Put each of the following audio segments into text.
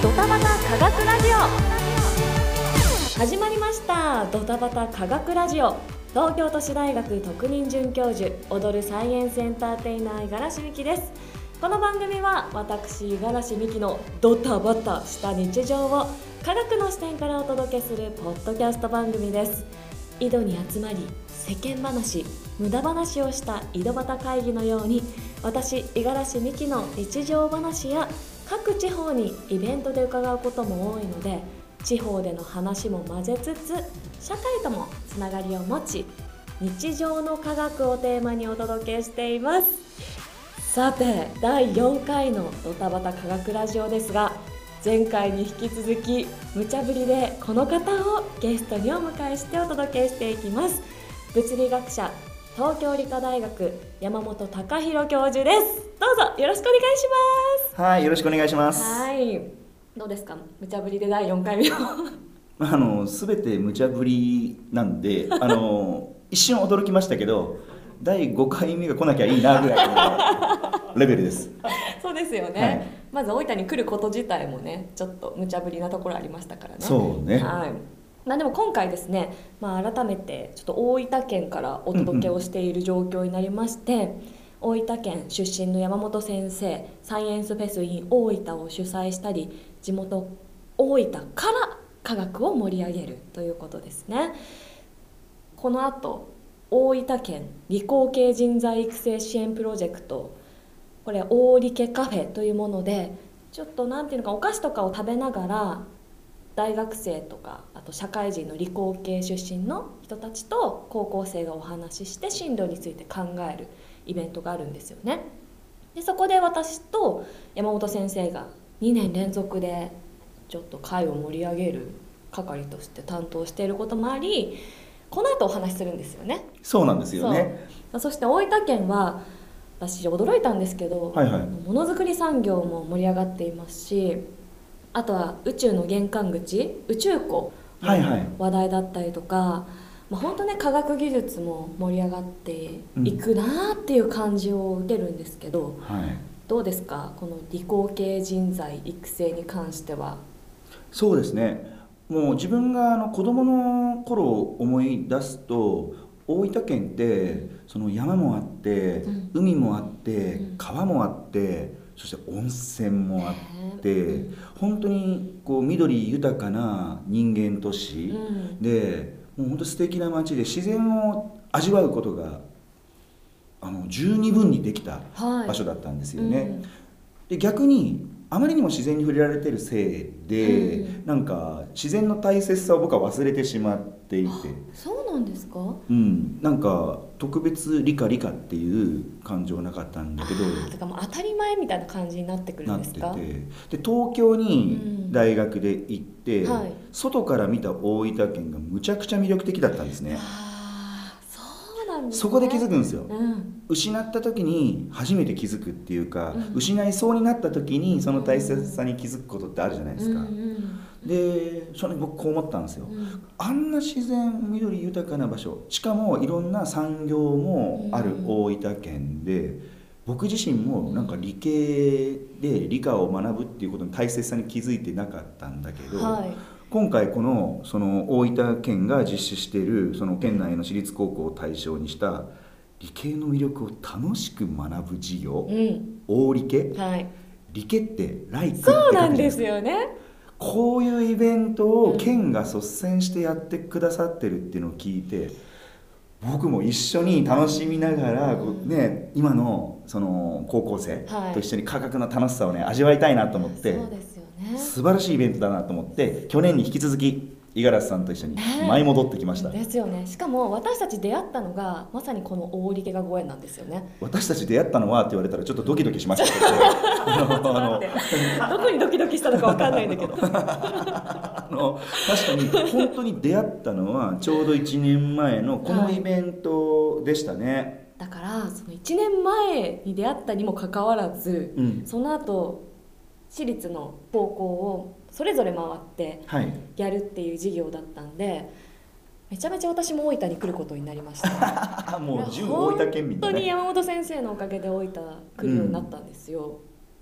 ドタバタ科学ラジオ。始まりました。ドタバタ科学ラジオ。東京都市大学特任准教授踊るサイエンスエンターテイナー五十嵐美希です。この番組は私五十嵐美希のドタバタした日常を科学の視点からお届けするポッドキャスト番組です。井戸に集まり世間話無駄話をした井戸端会議のように私五十嵐美希の日常話や各地方にイベントで伺うことも多いので地方での話も混ぜつつ社会ともつながりを持ち日常の科学をテーマにお届けしています。さて第4回のドタバタ科学ラジオですが前回に引き続き無茶ぶりでこの方をゲストにお迎えしてお届けしていきます。物理学者東京理科大学山本隆弘教授ですどうぞよろしくお願いしますはい、よろしくお願いします。はいどうですか？無茶ぶりで第4回目を あの、すべて無茶ぶりなんで、あの、一瞬驚きましたけど。第5回目が来なきゃいいなぐらいのレベルです。そうですよね、はいまず大分に来ること自体もねちょっと無茶ぶりなところありましたからねそうね。はいまあ、でも今回ですね、まあ、改めてちょっと大分県からお届けをしている状況になりまして、大分県出身の山本先生サイエンスフェス in 大分を主催したり地元大分から科学を盛り上げるということですね。この後大分県理工系人材育成支援プロジェクトこれ大理家カフェというものでちょっとなんていうのかお菓子とかを食べながら大学生とかあと社会人の理工系出身の人たちと高校生がお話しして進路について考えるイベントがあるんですよね。でそこで私と山本先生が2年連続でちょっと会を盛り上げる係として担当していることもありこの後お話しするんですよね。そうなんですよね。そして大分県は私驚いたんですけど、はいはいものづくり産業も盛り上がっていますしあとは宇宙の玄関口宇宙港はいはいの話題だったりとか、まあ、本当ね科学技術も盛り上がっていくなっていう感じを受けるんですけど、はい。どうですか？この理工系人材育成に関しては。そうですね。もう自分があの子供の頃を思い出すと。大分県ってその山もあって、うん海もあって、うん川もあってそして温泉もあって、うん本当にこう緑豊かな人間都市、うん。でもう本当素敵な街で自然を味わうことがあの十二分にできたはい。場所だったんですよね。で逆にあまりにも自然に触れられてるせいで、うん。なんか自然の大切さを僕は忘れてしまっていて、そうなんですか？うん、なんか特別理科理科っていう感情はなかったんだけど。あーてかもう当たり前みたいな感じになってくるなんってですか？てで東京にうん。大学で行って、はい。外から見た大分県がむちゃくちゃ魅力的だったんですね。ああそうなんです、ね、そこで気づくんですよ。うん。失った時に初めて気づくっていうか、うん。失いそうになった時にその大切さに気づくことってあるじゃないですか、うんうんでそれ僕こう思ったんですよ、うん。あんな自然緑豊かな場所しかもいろんな産業もある大分県で、僕自身もなんか理系で理科を学ぶっていうことの大切さに気づいてなかったんだけど、はい。今回このその大分県が実施しているその県内の私立高校を対象にした理系の魅力を楽しく学ぶ授業、うん。大理系？はい。理系って「ライク」ってそう書くじゃなんですか。よねこういうイベントをうん県が率先してやってくださってるっていうのを聞いて僕も一緒に楽しみながら、ね、今のその高校生はい。と一緒に科学の楽しさをね味わいたいなと思って、そうですよね。素晴らしいイベントだなと思って去年に引き続き五十嵐さんと一緒にね舞い戻ってきました、ですよね。しかも私たち出会ったのがまさにこの大理家がご縁なんですよね。私たち出会ったのはって言われたらちょっとドキドキしましたけど。どこにドキドキしたのかわかんないんだけど。あの確かに本当に出会ったのはちょうど1年前のこのイベントでしたね、だからその1年前に出会ったにもかかわらず、うん。その後私立の高校をそれぞれ回ってはい。やるっていう授業だったんでめちゃめちゃ私も大分に来ることになりました。もう純大分県民だ本当にね山本先生のおかげで大分来るようになったんですよ、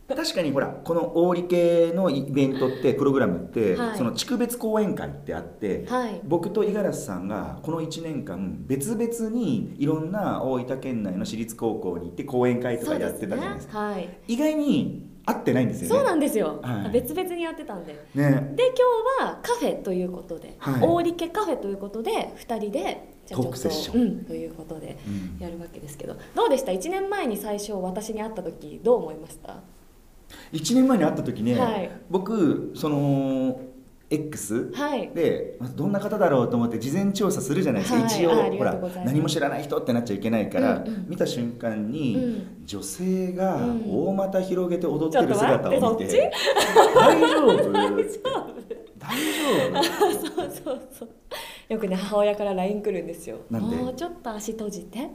確かにほらこの大理系のイベントってプログラムって、はい。その地区別講演会ってあって、はい。僕と五十嵐さんがこの1年間別々にいろんな大分県内の私立高校に行って講演会とかやってたじゃないですか。はい。意外に合ってないんですよね。そうなんですよ、はい。別々にやってたんで。ね。で今日はカフェということで、はい。大理家カフェということで2人でじゃあちょっとトークセッション。うん、ということでうん。やるわけですけど。どうでした？1年前に最初私に会った時どう思いました？1年前に会った時ね、はい。僕その X はい。でまずどんな方だろうと思って事前調査するじゃないですか、はい。一応ほら何も知らない人ってなっちゃいけないから、うんうん。見た瞬間に、うん。女性がうん。大股広げて踊ってる姿を見て、大丈夫？大丈夫。大丈夫？そうそうそう。よくね母親から LINE 来るんですよ。なんで？もうちょっと足閉じて。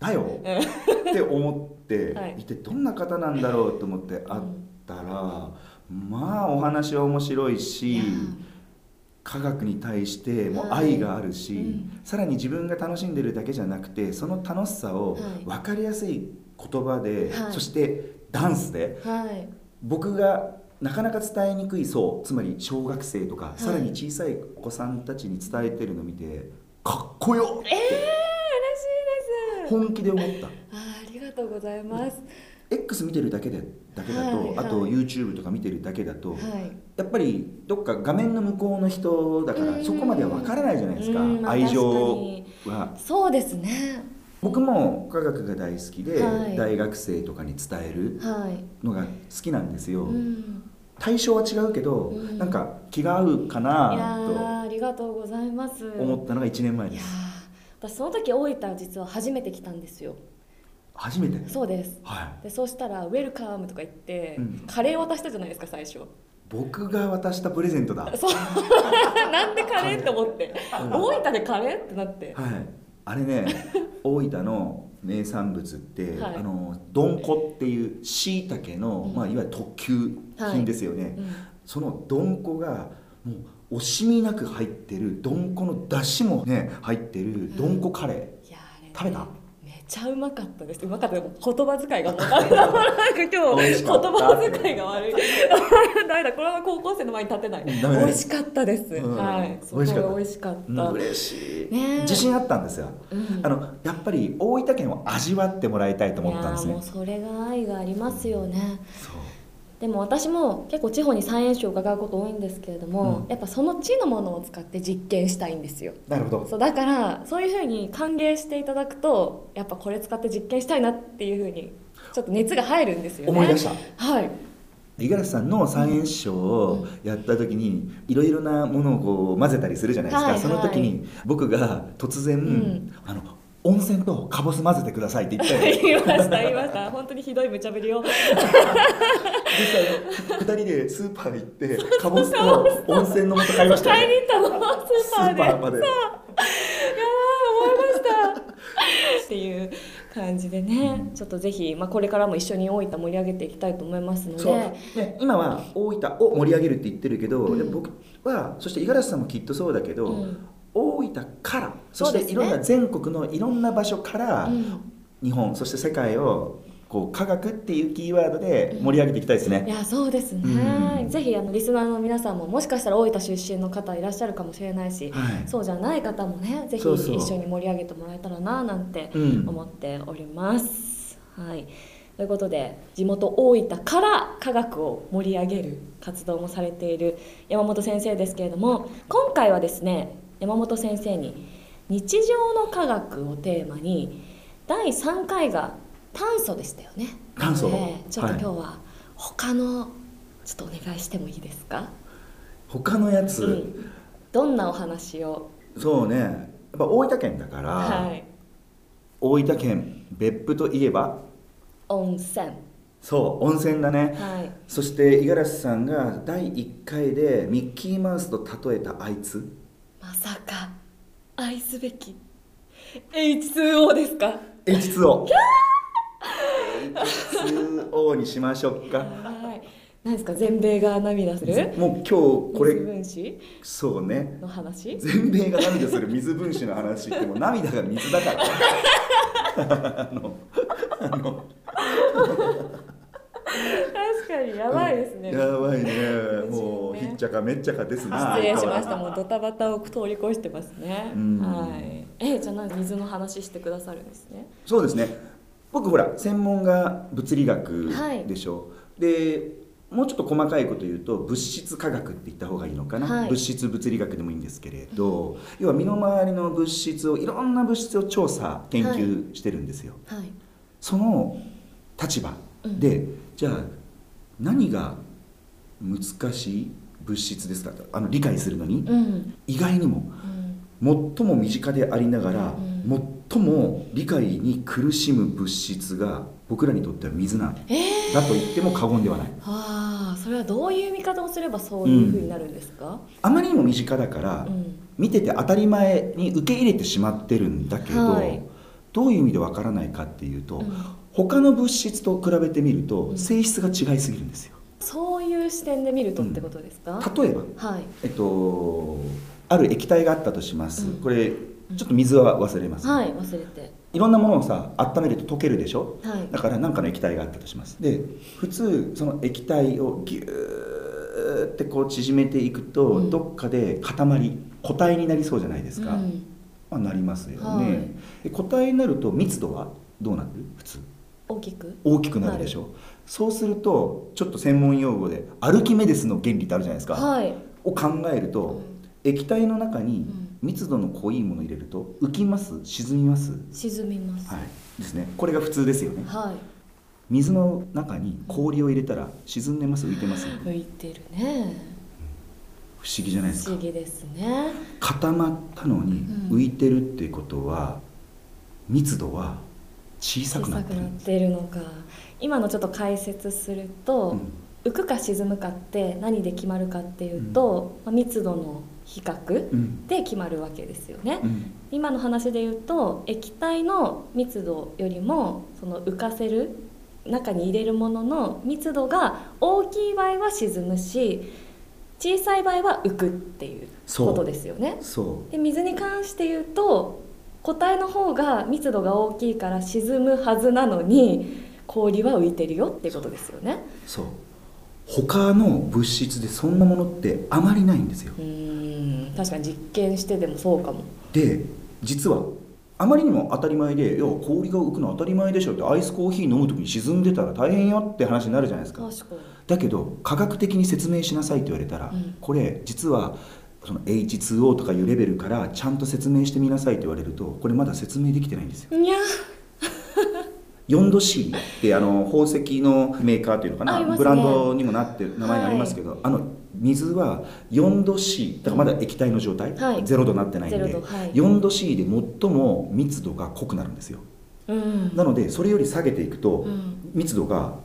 だよ。って思って はい。いてどんな方なんだろうと思って会ったら、まあお話は面白いいしや。科学に対してもはい。愛があるし、うん。さらに自分が楽しんでるだけじゃなくてその楽しさをはい。分かりやすい言葉で、はい。そしてダンスではい。僕がなかなか伝えにくい層つまり小学生とか、い。さらに小さいお子さんたちに伝えてるのを見てかっこよってえー、嬉しいです。本気で思った。あーありがとうございます、X 見てるだけでだけだと、はいはい。あと YouTube とか見てるだけだと、はい。やっぱりどっか画面の向こうの人だからうん。そこまでは分からないじゃないですか、うんまあ愛情は。そうですね。僕も科学が大好きで、はい。大学生とかに伝えるはい、のが好きなんですよ、うん、対象は違うけど、うん。なんか気が合うかなーありがとうございます。と思ったのが1年前です。ー私その時大分実は初めて来たんですよ初めて。そうです。はい。でそうしたら「ウェルカム」とか言って、うん。カレー渡したじゃないですか最初。僕が渡したプレゼントだ。はいそう。なんでカレーって思って。大分でカレーってなって。あれね 大分の名産物って、はい。あのどんこっていうしいたけの、うん。まあ、いわゆる特級品ですよね、うん。そのどんこがもう惜しみなく入ってるどんこの出汁もね入ってるどん。こカレー、食べた？めちゃうまかったです。うまかった。言葉遣いがなん か今日言葉遣いが悪い。ダメだ。これは高校生の前に立てない。美味しかったです、うん。はい。すごい美味しかった。美味しかった、うん。嬉しい、自信あったんですよ、うん。あのやっぱり大分県を味わってもらいたいと思ったんですね。それが愛がありますよね。そうでも私も結構地方にサイエンスを伺うこと多いんですけれども、うん。やっぱその地のものを使って実験したいんですよ。なるほど。そうだからそういうふうに歓迎していただくとやっぱこれ使って実験したいなっていうふうにちょっと熱が入るんですよね。思い出した。はい。五十嵐さんのサイエンスショーをやった時にいろいろなものをこう混ぜたりするじゃないですか、はいはい。その時に僕が突然、ん。あの温泉とカボス混ぜてくださいって言ったよ 言いました言いました。本当にひどい無茶ぶりを。実際2人でスーパー行ってカボスと温泉の素買いました買いに行ったの。スーパーまで。やばい思いました。っていう感じでね、ちょっとぜひ、まあ、これからも一緒に大分盛り上げていきたいと思いますので。そう、ね、今は大分を盛り上げるって言ってるけど、うん僕はそして五十嵐さんもきっとそうだけど、うん大分からそしていろんな全国のいろんな場所から、うん。日本そして世界をこう科学っていうキーワードで盛り上げていきたいですいね。やそうですね、うん。ぜひあのリスナーの皆さんももしかしたら大分出身の方いらっしゃるかもしれないし、はい。そうじゃない方もねぜひ一緒に盛り上げてもらえたらななんてうん。思っております。はい。ということで地元大分から科学を盛り上げる活動もされている山本先生ですけれども今回はですね山本先生に「日常の科学」をテーマに第3回が炭素でしたよね。炭素。ちょっとはい。今日は他のちょっとお願いしてもいいですか、他のやつ、うん、どんなお話を？そうね。やっぱ大分県だから、はい。大分県別府といえば？温泉。そう温泉だね、はい。そして五十嵐さんが第1回でミッキーマウスと例えたあいつまさか愛すべき H2O ですか？H2O H2O にしましょうか。はい。何ですか？全米が涙する？もう今日これ水分子？そうね。の話？全米が涙する水分子の話ってもう涙が水だから。あ のあの。確かかにやばいですね。やばいね。ね。もうひっちゃかめっちゃかですな失礼しました。もうドタバタを通り越してますね。うん。はい。えじゃあなんか水の話してくださるんですね？そうですね。僕ほら専門が物理学でしょ、でもうちょっと細かいこと言うと物質科学って言った方がいいのかな、はい。物質物理学でもいいんですけれど、要は身の回りの物質をいろんな物質を調査研究してるんですよ、はい。その立場で、じゃあ何が難しい物質ですかとあの理解するのに、うん。意外にもうん。最も身近でありながら、うん。最も理解に苦しむ物質が僕らにとっては水なんえー、だと言っても過言ではない。ああそれはどういう見方をすればそういうふうになるんですか、あまりにも身近だから、うん。見てて当たり前に受け入れてしまってるんだけど、はい。どういう意味でわからないかっていうと、うん他の物質と比べてみるとうん。性質が違いすぎるんですよ。そういう視点で見るとってことですか、例えばはい。えっとある液体があったとします、うん。これちょっと水は忘れます、はい忘れて。いろんなものをさ温めると溶けるでしょ？はい。だから何かの液体があったとします。で普通その液体をギューってこう縮めていくと、うん。どっかで塊固体になりそうじゃないですか、うん。まあ、なりますよね、はい。で固体になると密度はどうなる？普通大きく？大きくなるでしょ。そうするとちょっと専門用語でアルキメデスの原理ってあるじゃないですか、はい、を考えると、液体の中にうん。密度の濃いものを入れると浮きます？沈みます？沈みます。はい。ですね。これが普通ですよね。はい。水の中に氷を入れたら沈んでます？浮いてます？浮いてるね。不思議じゃないですか。不思議ですね。固まったのにうん。浮いてるっていうことは密度は小さくなってる。のか。今のちょっと解説すると、うん。浮くか沈むかって何で決まるかっていうと、まあ密度の比較うん。で決まるわけですよね、うん。今の話で言うと液体の密度よりもその浮かせる中に入れるものの密度が大きい場合は沈むし小さい場合は浮くっていうことですよね。そで水に関して言うと固体の方が密度が大きいから沈むはずなのに氷は浮いてるよってことですよね。うそう。他の物質でそんなものってあまりないんですよ。うーん。確かに実験してでもそうかも。で実はあまりにも当たり前で「いや氷が浮くの当たり前でしょ」ってアイスコーヒー飲む時に沈んでたら大変よって話になるじゃないですか。確かに。だけど科学的に説明しなさいって言われたら、うん。これ実はその H2O とかいうレベルからちゃんと説明してみなさいって言われるとこれまだ説明できてないんですよ。いや。4度 C ってあの宝石のメーカーというのかな、ね。ブランドにもなってる名前がありますけど、あの水は4度 C だからまだ液体の状態、はい。0度になってないんで、はい。4度 C で最も密度が濃くなるんですよ。うん。なのでそれより下げていくと、うん。密度が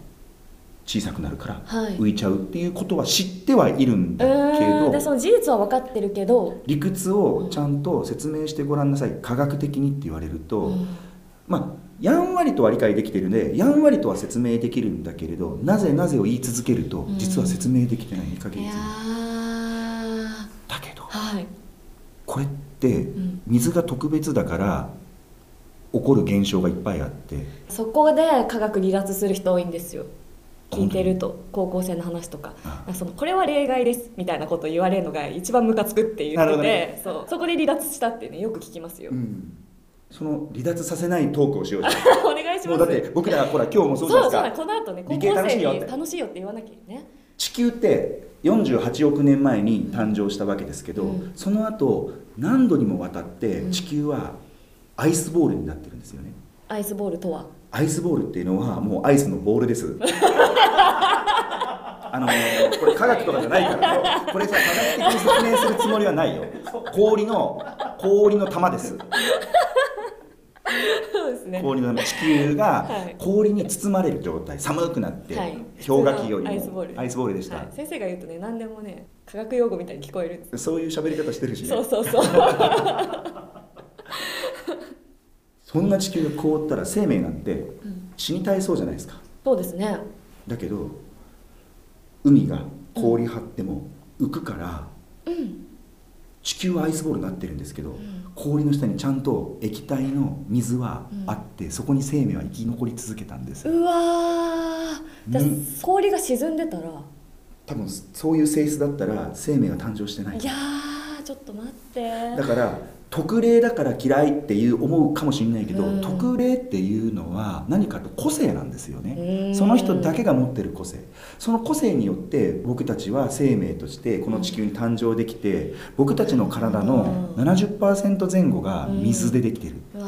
小さくなるからはい。浮いちゃうっていうことは知ってはいるんだけど、でその事実は分かってるけど、理屈をちゃんと説明してごらんなさい。科学的にって言われると、うん。まあやんわりとは理解できてるんでやんわりとは説明できるんだけれどなぜなぜを言い続けるとうん。実は説明できてない2ヶ月いやー。だけどはい、これってうん。水が特別だから起こる現象がいっぱいあって。そこで科学離脱する人多いんですよ聞いてると高校生の話とかあそのこれは例外ですみたいなこと言われるのが一番ムカつくって言なるってて、ほどね。そうそこで離脱したってねよく聞きますよ、うん。その離脱させないトークをしよう お願いします。んもうだって僕らほら今日もそうじゃないですか。この後ね高校生に楽しいよって。言わなきゃね。地球って48億年前に誕生したわけですけど、うん。その後何度にもわたってうん地球はアイスボールになってるんですよね。アイスボールとは？アイスボールっていうのはもうアイスのボールです。あのーこれ科学とかじゃないから。よこれさ科学的に説明するつもりはないよ。氷の氷の玉です。そうですね。氷の玉地球がはい。氷に包まれる状態。寒くなって、はい。氷河期よりも。アイスボール。アイスボールでした、はい、先生が言うとね何でもね科学用語みたいに聞こえるんですそういう喋り方してるしね。そうそうそう そんな地球が凍ったら生命なんてうん。死に絶えそうじゃないですか。そうですね。だけど海が氷張っても浮くからうん。地球はアイスボールになってるんですけど、ん。氷の下にちゃんと液体の水はあって、そこに生命は生き残り続けたんです。うわー。じゃ氷が沈んでたら？多分そういう性質だったら生命が誕生してない。いやーちょっと待って。だから特例だから嫌いっていう思うかもしれないけど、うん。特例っていうのは何かと個性なんですようん。ねその人だけが持ってる個性。その個性によって僕たちは生命としてこの地球に誕生できて僕たちの体のうん。70%前後が水でできてる、だ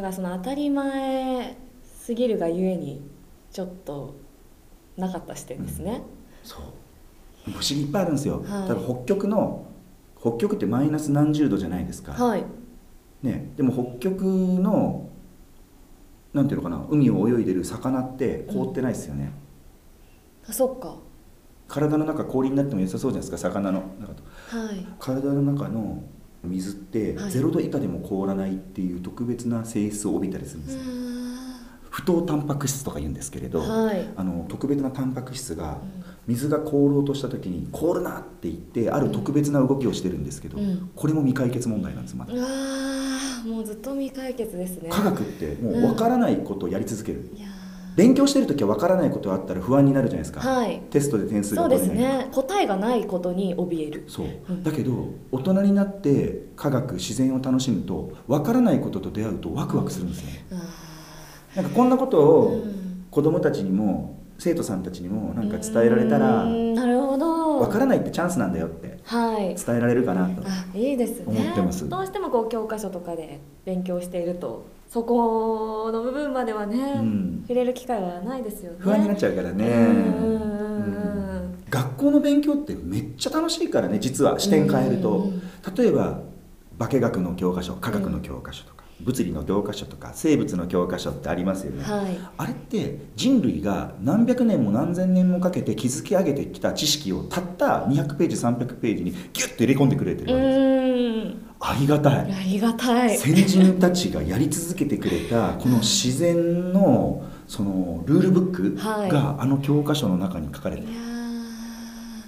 からその当たり前すぎるがゆえにちょっとなかった視点ですね、そう。不思議いっぱいあるんですよ、はい。北極の北極ってマイナス何十度じゃないですか、はい。ね、でも北極のなんていうのかな海を泳いでる魚って凍ってないですよね、あそっか。体の中氷になっても良さそうじゃないですか魚の中と。はい。体の中の水ってはい。0度以下でも凍らないっていう特別な性質を帯びたりするんうですよ、ーん。不凍タンパク質とか言うんですけれど、はい。あの特別なタンパク質がうん水が凍ろうとした時に凍るなって言ってある特別な動きをしてるんですけど、うん。これも未解決問題なんですまだ。うわーもうずっと未解決ですね。科学ってもう分からないことをやり続ける、いや勉強してる時は分からないことがあったら不安になるじゃないですか、ーはい。テストで点数がそうです取れないね答えがないことに怯える。そう。うんだけど大人になって科学自然を楽しむと分からないことと出会うとワクワクするんですよね。あなんかこんなことーをうん。子供たちにも生徒さんたちにもなんか伝えられたらなるほど。分からないってチャンスなんだよってはい。伝えられるかなとあいいですね。思ってます。どうしてもこう教科書とかで勉強しているとそこの部分まではね、うん。触れる機会はないですよね。不安になっちゃうからね。学校の勉強ってめっちゃ楽しいからね実は視点変えると。例えば化学の教科書科学の教科書とか物理の教科書とか生物の教科書ってありますよね、はい。あれって人類が何百年も何千年もかけて築き上げてきた知識をたった200ページ300ページにギュッと入れ込んでくれてうるわけです。ありがたい。ありがたい。先人たちがやり続けてくれた この自然のそのルールブックはい。があの教科書の中に書かれてる。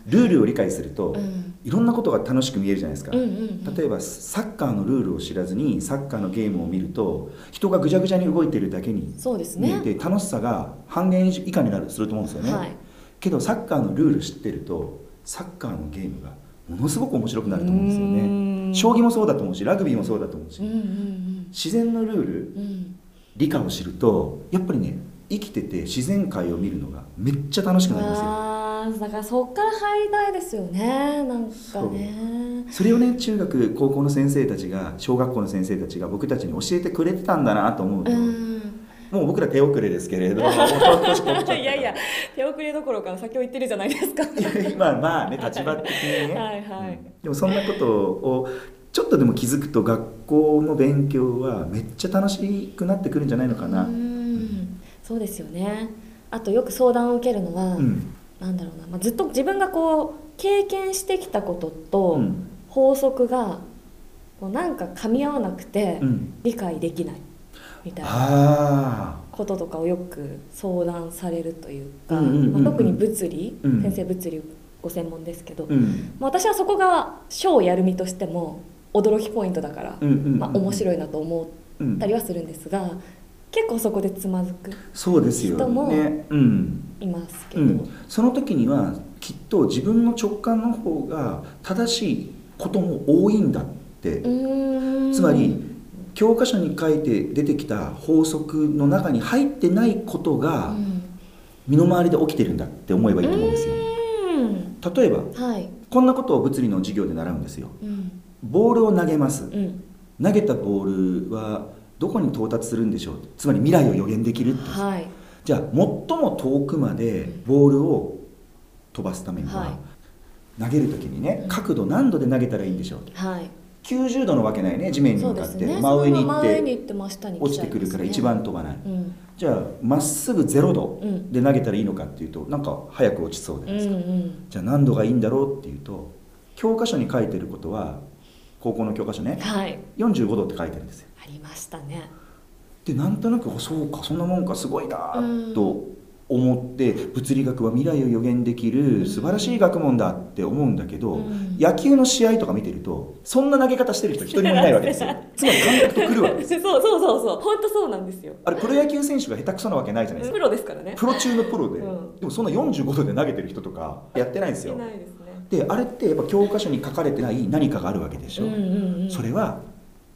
ルールを理解すると、ーうんいろんなことが楽しく見えるじゃないですか、例えばサッカーのルールを知らずにサッカーのゲームを見ると人がぐちゃぐちゃに動いてるだけにそうです見えねて楽しさが半減以下になるすると思うんですよね、はい。けどサッカーのルール知ってるとサッカーのゲームがものすごく面白くなると思うんですよね。ん。将棋もそうだと思うしラグビーもそうだと思うし、自然のルールうん。うん理科を知るとやっぱりね生きてて自然界を見るのがめっちゃ楽しくなりますよあーだからそっから入りたいですよね。なんかね。それをね中学高校の先生たちが小学校の先生たちが僕たちに教えてくれてたんだなと思うと、うん。もう僕ら手遅れですけれど いやいや手遅れどころか先を言ってるじゃないですか。いや今まあね立場的にね。はいはい。うん。でもそんなことをちょっとでも気づくと学校の勉強はめっちゃ楽しくなってくるんじゃないのかな。うん。そうですよね。あとよく相談を受けるのは、うんなんだろうな、まあ、ずっと自分がこう経験してきたこととうん。法則がこうなんか噛み合わなくてうん。理解できない。みたいな。あこととかをよく相談されるというか、まあ、特に物理、うん。先生物理ご専門ですけど、あうん。まあ私はそこが小やる身としても驚きポイントだから、まあ、面白いなと思うんったりはするんですが結構そこでつまずくそうですよ人もねうんいますけど、うん、その時にはきっと自分の直感の方が正しいことも多いんだって、つまり教科書に書いて出てきた法則の中に入ってないことうがん。身の回りで起きてるんだって思えばいいと思うんですよ。うん。例えばはい、こんなことを物理の授業で習うんですよ。うん。ボールを投げます。うん、投げたボールはどこに到達するんでしょう？つまり未来を予言できるってはい。じゃあ最も遠くまでボールを飛ばすためには、はい。投げる時にねうん角度何度で投げたらいいんでしょう？はい。90度のわけないね地面に向かって、ね。真上に行って落ちてくるから一番飛ばない、うん。じゃあまっすぐ0度うん。で投げたらいいのかっていうとなんか早く落ちそうじゃうんないですか、うんじゃあ何度がいいんだろうっていうと教科書に書いてることは高校の教科書ね。はい。45度って書いてるんですよありましたね。でなんとなくあそうかそんなもんかすごいなうん。と思って物理学は未来を予言できる素晴らしい学問だって思うんだけど、うん。野球の試合とか見てるとそんな投げ方してる人一人もいないわけですよ。つまり感覚とくるわけです そうそうそうそう。本当そうなんですよ。あれプロ野球選手が下手くそなわけないじゃないですプかロですからね。プロ中のプロで、うん。でもそんな45度で投げてる人とかやってないんですよ。ですね。であれってやっぱ教科書に書かれてない何かがあるわけでしょ、うんうんうん。それは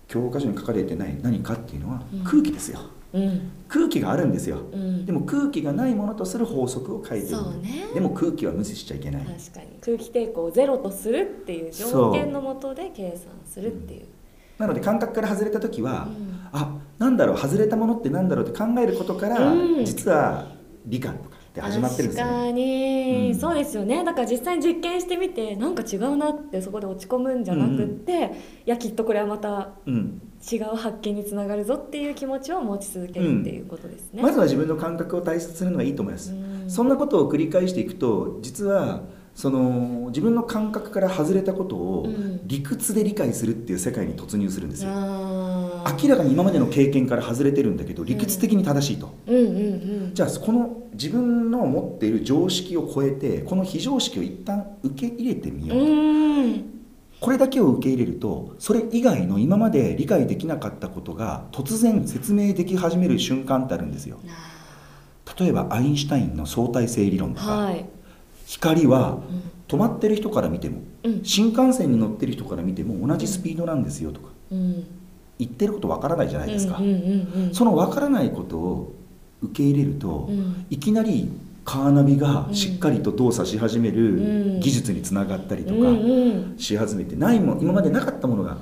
教科書に書かれてない何かっていうのはうん。空気ですよ、うん。空気があるんですよ。うん。でも空気がないものとする法則を書いてる。ね。でも空気は無視しちゃいけない。確かに。空気抵抗をゼロとするっていう条件のもとで計算するっていう。なので感覚から外れた時は、うん。あなんだろう外れたものってなんだろうって考えることから、うん。実は理科とかって始まってるんですよ確かねに、うん。そうですよね。だから実際に実験してみてなんか違うなってそこで落ち込むんじゃなくって、いやきっとこれはまたうん、違う発見につながるぞっていう気持ちを持ち続けるっていうことですね、まずは自分の感覚を大切にするのがいいと思います、うん。そんなことを繰り返していくと実はその自分の感覚から外れたことをうん。理屈で理解するっていう世界に突入するんですよ、明らかに今までの経験から外れてるんだけど理屈的に正しいと、うんうんうん。じゃあこの自分の持っている常識を超えてこの非常識を一旦受け入れてみようと、うん。これだけを受け入れるとそれ以外の今まで理解できなかったことが突然説明でき始める瞬間ってあるんですよ。例えばアインシュタインの相対性理論とか、はい、光はうん。止まってる人から見てもうん。新幹線に乗ってる人から見ても同じスピードなんですよとか。うん、言ってることわからないじゃないですか、そのわからないことを受け入れると、うん。いきなりカーナビがしっかりと動作し始めるうん。技術につながったりとかし始めてないもん今までなかったものが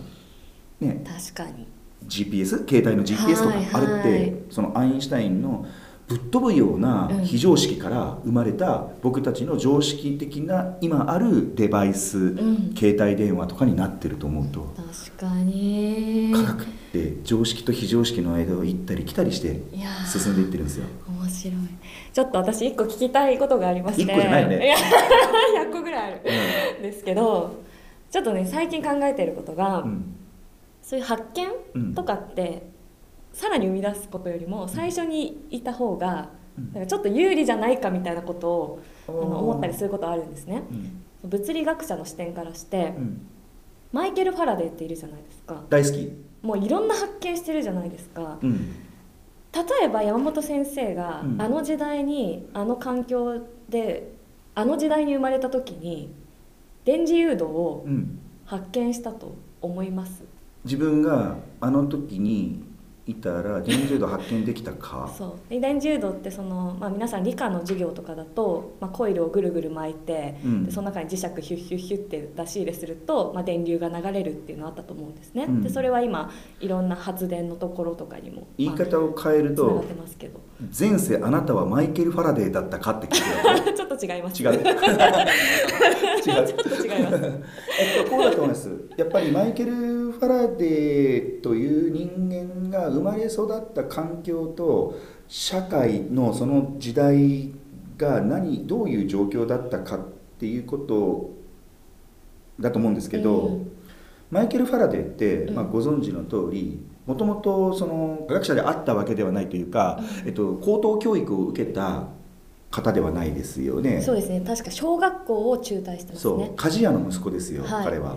ね確かに。GPS 携帯の GPS とかはいあれって、はいそのアインシュタインのぶっ飛ぶようなうん。非常識から生まれた僕たちの常識的な今あるデバイス、ん。携帯電話とかになってると思うと確かに。科学って常識と非常識の間を行ったり来たりして進んでいってるんですよ。面白い。ちょっと私一個聞きたいことがありまして。一個じゃないよねや 100個ぐらいある。ん。ですけどちょっとね最近考えてることが、うん。そういう発うん。見とかって、さらに生み出すことよりも最初にいた方が、うん。なんかちょっと有利じゃないかみたいなことをあの思ったりすることあるんですね。うん。物理学者の視点からして、うん。マイケル・ファラデーっているじゃないですか。大好き、もういろんな発見してるじゃないですか。うん。例えば山本先生が、うん。あの時代にあの環境であの時代に生まれた時に電磁誘導をうん、発見したと思います。自分があの時にいたら電磁度発見できたか。そう。で電磁誘導ってその、まあ、皆さん理科の授業とかだと、まあ、コイルをぐるぐる巻いて、うん。でその中に磁石ヒュッヒュッヒュッって出し入れすると、まあ、電流が流れるっていうのあったと思うんですね、うん。でそれは今いろんな発電のところとかにも言い方を変えると前世あなたはマイケル・ファラデーだったかって聞いてるちょっと違います。違う？違う。ちょっと違います。えっとこうだと思います。やっぱりマイケル・ファラデーという人間が生まれ育った環境と社会のその時代が何どういう状況だったかっていうことだと思うんですけど、うんマイケル・ファラデーって、うんまあ、ご存知の通りもともとその科学者であったわけではないというか、うん。えっと、高等教育を受けた方ではないですよね。そうですね。確か小学校を中退してますそう。ね鍛冶屋の息子ですよ、はい。彼は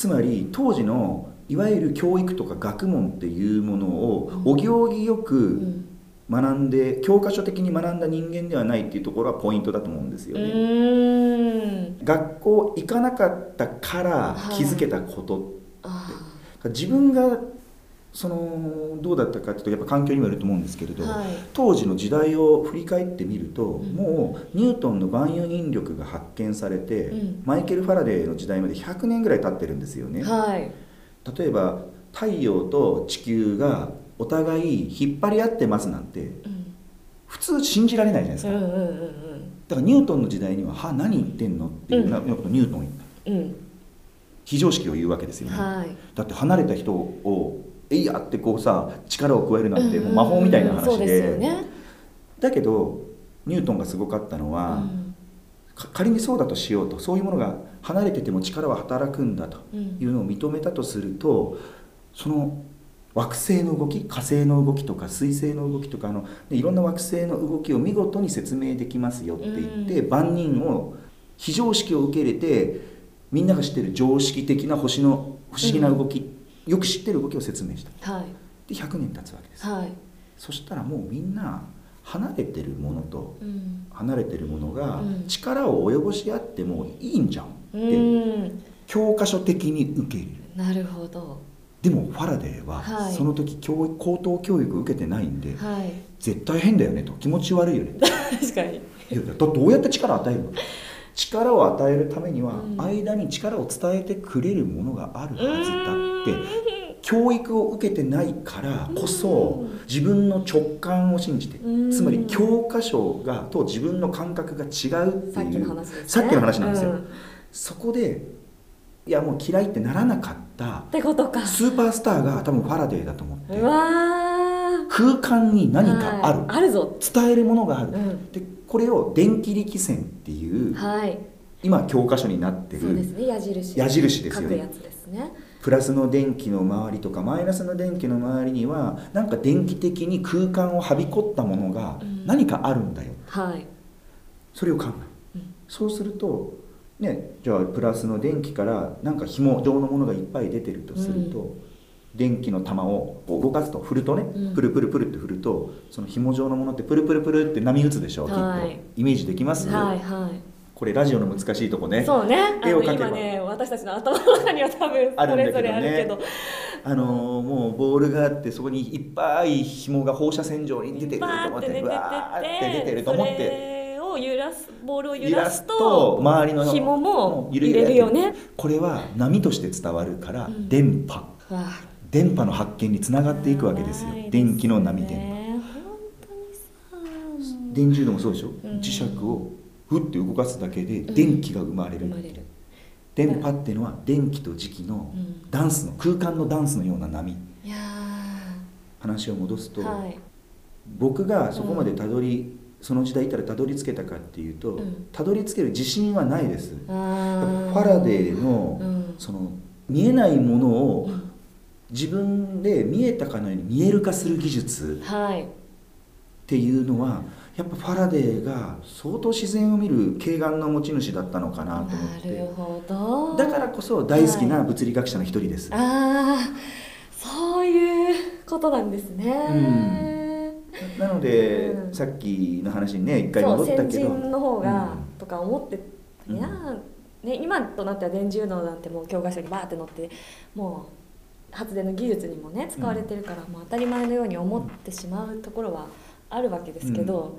つまり当時のいわゆる教育とか学問っていうものをうん。お行儀ようくん。学んで教科書的に学んだ人間ではないっていうところはポイントだと思うんですうよね、学校行かなかったからはい気づけたこと、あ自分がそのどうだったかっていうとやっぱ環境にもよると思うんですけれど、ーはい。当時の時代を振り返ってみると、ん。もうニュートンの万有引力が発見されて、うん。マイケル・ファラデーの時代まで100年ぐらい経ってるんですよね。はい。例えば太陽と地球がお互い引っ張り合ってますなんてうん。普通信じられないじゃないですか、うんうんうんだからニュートンの時代には「は何言ってんの?」っていうようなことをニュートン言った。うんうん。非常識を言うわけですよね、はい。だって離れた人を「えいや!」ってこうさ力を加えるなんてもう魔法みたいな話で。ね。だけどニュートンがすごかったのは、仮にそうだとしようとそういうものが離れてても力は働くんだとうん。いうのを認めたとするとその惑星の動き火星の動きとか水星の動きとかあのでいろんな惑星の動きを見事に説明できますよって言って、万人を非常識を受け入れてみんなが知ってる常識的な星の不思議な動き、よく知ってる動きを説明した。はい。で100年経つわけです、はい。そしたらもうみんな離れてるものとうん。離れてるものがうん。力を及ぼし合ってもいいんじゃんっうてん。教科書的に受け入れる。なるほど。でもファラデーははい。その時教育高等教育受けてないんではい。絶対変だよねと気持ち悪いよね 確かに。いやだどうやって力を与えるの？力を与えるためにはうん。間に力を伝えてくれるものがあるはずだってうん教育を受けてないからこそうん自分の直感を信じてうん。つまり教科書がと自分の感覚が違うっていうさっきの話なんですよ。うん。そこでいやもう嫌いってならなかったってことか。スーパースターが多分ファラデーだと思って空間に何かある。はいあるぞ。伝えるものがある。うん。でこれを電気力線っていうはい。今教科書になってるそうですね。矢印。矢印ですよね。書くやつですねプラスの電気の周りとかマイナスの電気の周りにはなんか電気的に空間をはびこったものがうん。何かあるんだよ。はい。それを考える。うん。そうするとねじゃあプラスの電気からなんか紐状のものがいっぱい出てるとすると、電気の玉をこう動かすと振るとね、うん。プルプルプルって振るとその紐状のものってプルプルプルって波打つでしょ、はいきっと。イメージできます、はいはいこれラジオの難しいとこね。そうね。絵を描けば。今ね私たちの頭の中には多分あるんだけどね。それぞれあるけど。あのーもうボールがあってそこにいっぱい紐が放射線状に出てるとバ思ってて出てわーって出ててると思って。を揺らすボールを揺揺らすとと周りの紐も揺揺れるよね。これは波として伝わるから、うん。電波。うわ電波の発見につながっていくわけですよ。はい電気の波電波。電磁石もそうでしょ、うん磁石をふって動かすだけでうん。電気が生まれる,、生まれる。電波っていうのは電気と磁気のうん。ダンスの空間のダンスのような波。話を戻すと、ーはい。僕がそこまでたどり、その時代いたらたどり着けたかっていうと、うん。たどり着ける自信はないです。あフーァラデーの、うん。その見えないものをうん。自分で見えたかのように見える化する技術はい。っていうのはやっぱファラデーが相当自然を見る慧眼の持ち主だったのかなと思っなるてほど。だからこそ大好きな物理学者の一人です、ああそういうことなんですね、なので、うん。さっきの話にね一回戻ったけど。先人の方が、うん。とか思ってうん。いやー、ね、今となっては電磁誘導なんてもう教科書にバーって載ってもう発電の技術にもね使われてるから、もう当たり前のように思ってしまうところはあるわけですけど、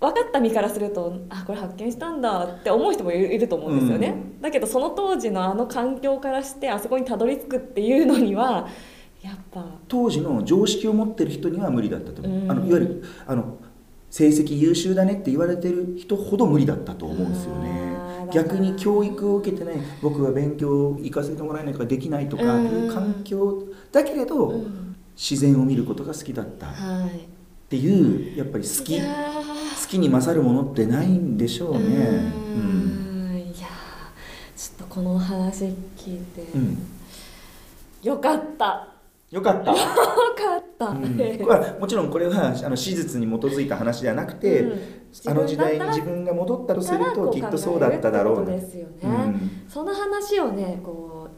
分かった身からするとあこれ発見したんだって思う人もいると思うんですよね、うん。だけどその当時のあの環境からしてあそこにたどり着くっていうのにはやっぱ当時の常識を持ってる人には無理だったと思う、うん。あのいわゆるあの成績優秀だねって言われてる人ほど無理だったと思うんですよね。逆に教育を受けてない僕は勉強行かせてもらえないとかできないとかうんいう環境だけれど、うん。自然を見ることが好きだった。っはいていうやっぱり好き好ー。きに勝るものってないんでしょうね。ううん。いやーちょっとこの話聞いて、うん。よかった。よかった、よかった、うん。これはもちろんこれはあの史実に基づいた話ではなくて、うん。あの時代に自分が戻ったとするときっとそうだっただろうな。なですよね、うん。その話をねこ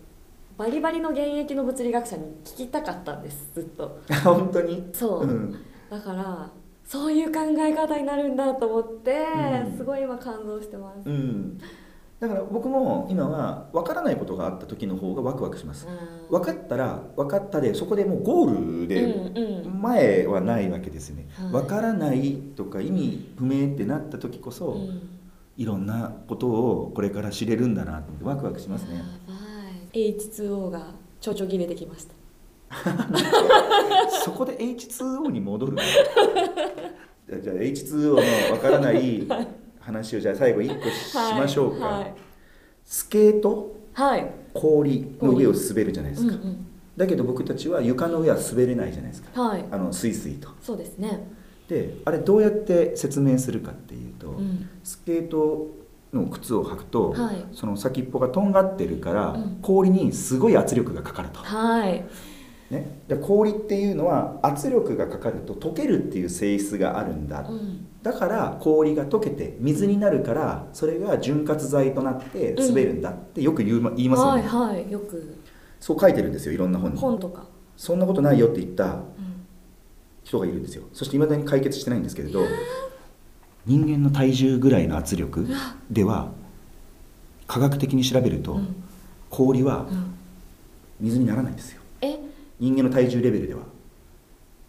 うバリバリの現役の物理学者に聞きたかったんですずっと。本当に？そう、うんだからそういう考え方になるんだと思って、うん。すごい今感動してます、うん、だから僕も今は分からないことがあった時の方がワクワクします。うん。分かったら分かったでそこでもうゴールでうんうん。前はないわけですね、はい。分からないとか意味不明ってなった時こそ、うん。いろんなことをこれから知れるんだなってワクワクしますね。やばい。H2O がちょちょ切れてきました そこで H2O に戻るの？じゃあじゃあ H2O の分からない話をじゃあ最後1個し,、ましょうか、はい。スケート？はい、氷の上を滑るじゃないですか、うんうん。だけど僕たちは床の上は滑れないじゃないですか。はい。あのスイスイと。そうですね、であれどうやって説明するかっていうと、うん。スケートの靴を履くと、はい。その先っぽがとんがってるから、うん。氷にすごい圧力がかかると。はいね、で氷っていうのは圧力がかかると溶けるっていう性質があるんだ、うん。だから氷が溶けて水になるからそれが潤滑剤となって滑るんだってよく言うま言いますよね、はいはいよく。そう書いてるんですよいろんな本に。本とか、そんなことないよって言ったうん。人がいるんですよ。そしていまだに解決してないんですけれど人間の体重ぐらいの圧力では科学的に調べると、うん。氷はうん。水にならないんですよ。え人間の体重レベルでは。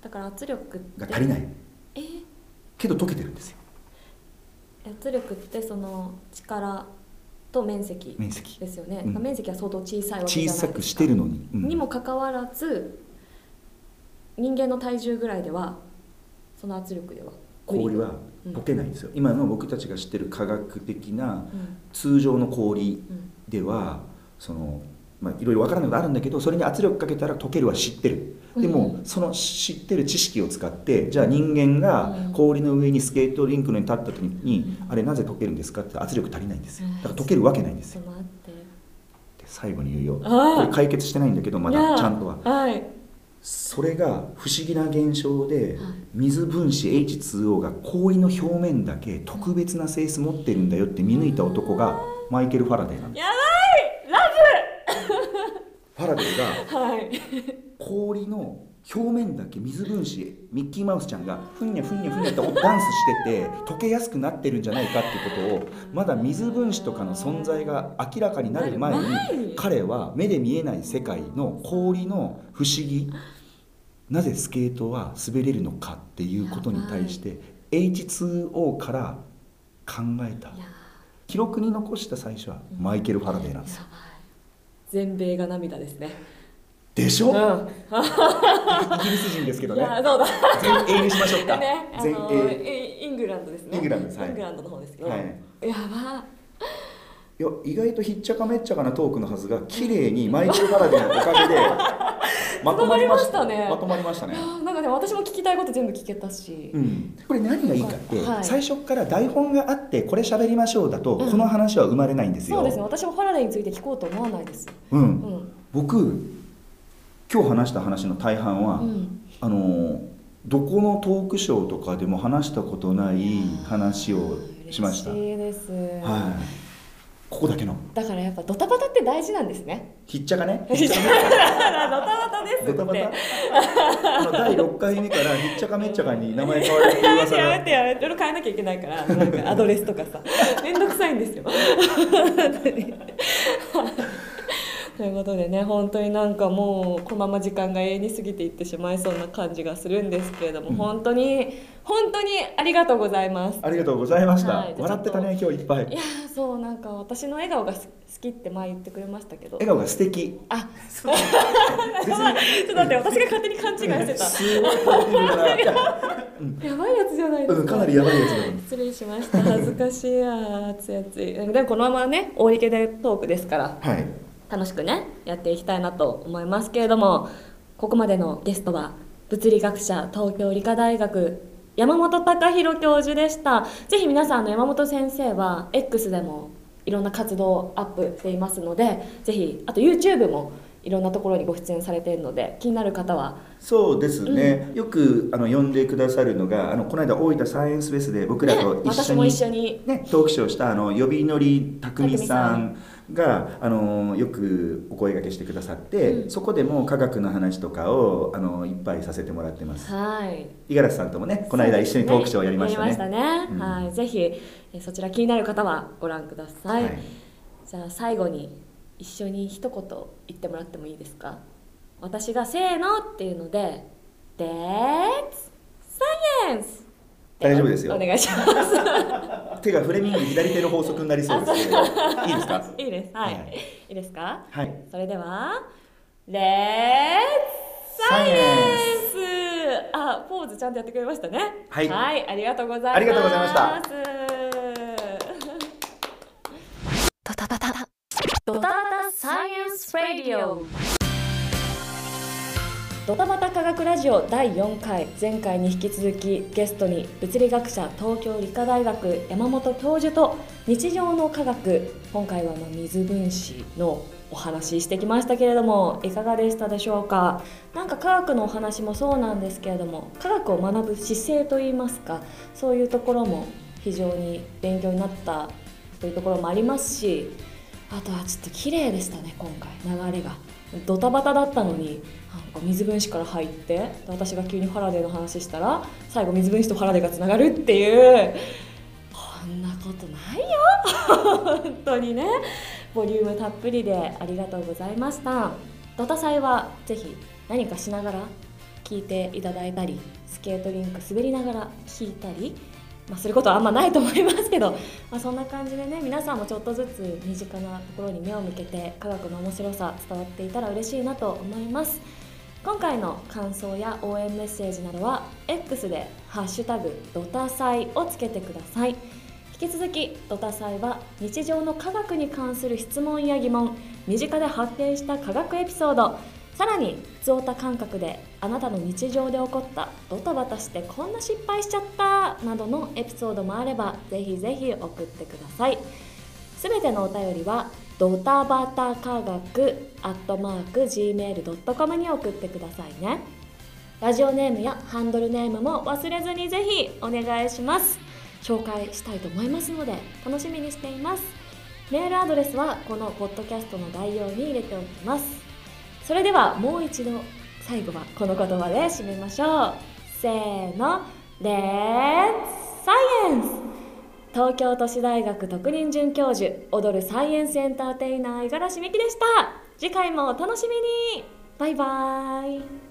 だから圧力が足りない。え？けど溶けてるんですよ。圧力ってその力と面積面積。ですよね、うん。面積は相当小さいわけじゃない小ですか。さくしてるのに、うん。にもかかわらず人間の体重ぐらいではその圧力では氷はうん溶けないんですよ、今の僕たちが知ってる科学的なうん。通常の氷うん。ではその、まあ、いろいろわからないことあるんだけどそれに圧力かけたら溶けるは知ってる。でも、うんその知ってる知識を使ってじゃあ人間がうん。氷の上にスケートリンクの上に立った時に、うんあれなぜ溶けるんですかって圧力足りないんですよ。うん。だから溶けるわけないんですよ。最後に言うよ。これ解決してないんだけどまだちゃんとは。はい。それが不思議な現象ではい。水分子 H2O が氷の表面だけ特別な性質持ってるんだよって見抜いた男がマイケル・ファラデーなんですファラデーが氷の表面だけ水分子ミッキーマウスちゃんがふんにゃふんにゃふんにゃってダンスしてて溶けやすくなってるんじゃないかっていうことをまだ水分子とかの存在が明らかになる前前に。に彼は目で見えない世界の氷の不思議なぜスケートは滑れるのかっていうことに対して H2O から考えた。記録に残した最初はマイケル・ファラデーなんですよ全米が涙ですね。でしょ？イうん。ギリス人ですけどね。いやそうだ。全英にしましょうか。ねあ全の英。イングランドですね。イングランドはい。イングランドの方ですけど、はい。やばいや意外とひっちゃかめっちゃかなトークのはずが綺麗にマイケル・ファラデーのおかげでまとまりましたね。まとまりましたね。なんかね私も聞きたいこと全部聞けたし、うん、これ何がいいかって、はい最初から台本があってこれ喋りましょうだと、うん。この話は生まれないんですよ。そうですね。私もファラデーについて聞こうと思わないです。うん。うん。僕今日話した話の大半は、うん。あのどこのトークショーとかでも話したことない話をしました、嬉しいです、はいここだけの。だからやっぱドタバタって大事なんですね。ひっちゃかね。ドタバタですドタバタ。あの第6回目からひっちゃかめっちゃかに名前変わるってやめ噂てやめがて変えなきゃいけないからなんかアドレスとかさ。めんどくさいんですよ ということでね本当になんかもうこのまま時間が永遠に過ぎていってしまいそうな感じがするんですけれども、うん。本当に本当にありがとうございます。ありがとうございました、はい。笑ってたね今日いっぱい。いやーそうなんか私の笑顔が好きって前言ってくれましたけど。笑顔が素敵。あ 別に。ちょっと待って私が勝手に勘違いしてた。すごいポジティブだややばいやつじゃないですか。うんかなりやばいやつ失礼しました。恥ずかしいや熱い熱いでもこのままね大池でトークですから。はい楽しくねやっていきたいなと思いますけれどもここまでのゲストは物理学者東京理科大学山本隆弘教授でした。ぜひ皆さんあの山本先生は X でもいろんな活動をアップしていますのでぜひあと YouTube もいろんなところにご出演されているので気になる方は。そうですね、よくあの呼んでくださるのがあのこの間大分サイエンスフェスで僕らとね一緒に、私も一緒に。ね、トークショーしたあの呼び乗り匠さんがあのよくお声掛けしてくださって、うん。そこでも科学の話とかをあのいっぱいさせてもらってます。はい。五十嵐さんともねこの間一緒にトークショーやりましたね。やりましたね、うん。はい。ぜひえそちら気になる方はご覧ください、はい。じゃあ最後に一緒に一言言ってもらってもいいですか？私が「せーの」っていうので「That's Science」大丈夫ですよ。お願いします。手がフレミング左手の法則になりそうですけどいいですか？いいです。はい、はい。い、いですか？はい。それでは「Let's サイエ Science」あポーズちゃんとやってくれましたね。はい。ありがとうございます。ありがとうございました。ドタバタ。ドタバタサイエンスラディオドタバタ科学ラジオ第4回。前回に引き続きゲストに物理学者東京理科大学山本教授と日常の科学。今回はま水分子のお話ししてきましたけれどもいかがでしたでしょうか？なんか科学のお話もそうなんですけれども科学を学ぶ姿勢といいますかそういうところも非常に勉強になったというところもありますしあとはちょっと綺麗でしたね今回。流れが。ドタバタだったのに水分子から入って私が急にファラデーの話したら最後水分子とファラデーがつながるっていう。こんなことないよ。本当にね。ボリュームたっぷりでありがとうございました。ドタ祭はぜひ何かしながら聞いていただいたりスケートリンク滑りながら聞いたりまあ、することはあんまないと思いますけど、まあ、そんな感じでね皆さんもちょっとずつ身近なところに目を向けて科学の面白さ伝わっていたら嬉しいなと思います。今回の感想や応援メッセージなどは X で「ハッシュタグドタサイ」をつけてください。引き続きドタサイは日常の科学に関する質問や疑問身近で発見した科学エピソードさらに普通オタ感覚であなたの日常で起こったドタバタしてこんな失敗しちゃったなどのエピソードもあればぜひぜひ送ってください。すべてのお便りはドタバタ科学アットマーク Gmail.com に送ってくださいね。ラジオネームやハンドルネームも忘れずにぜひお願いします。紹介したいと思いますので楽しみにしています。メールアドレスはこのポッドキャストの概要に入れておきます。それではもう一度最後はこの言葉で締めましょう。せーの。レッツサイエンス。東京都市大学特任准教授踊るサイエンスエンターテイナー五十嵐美樹でした。次回もお楽しみに。バイバイ。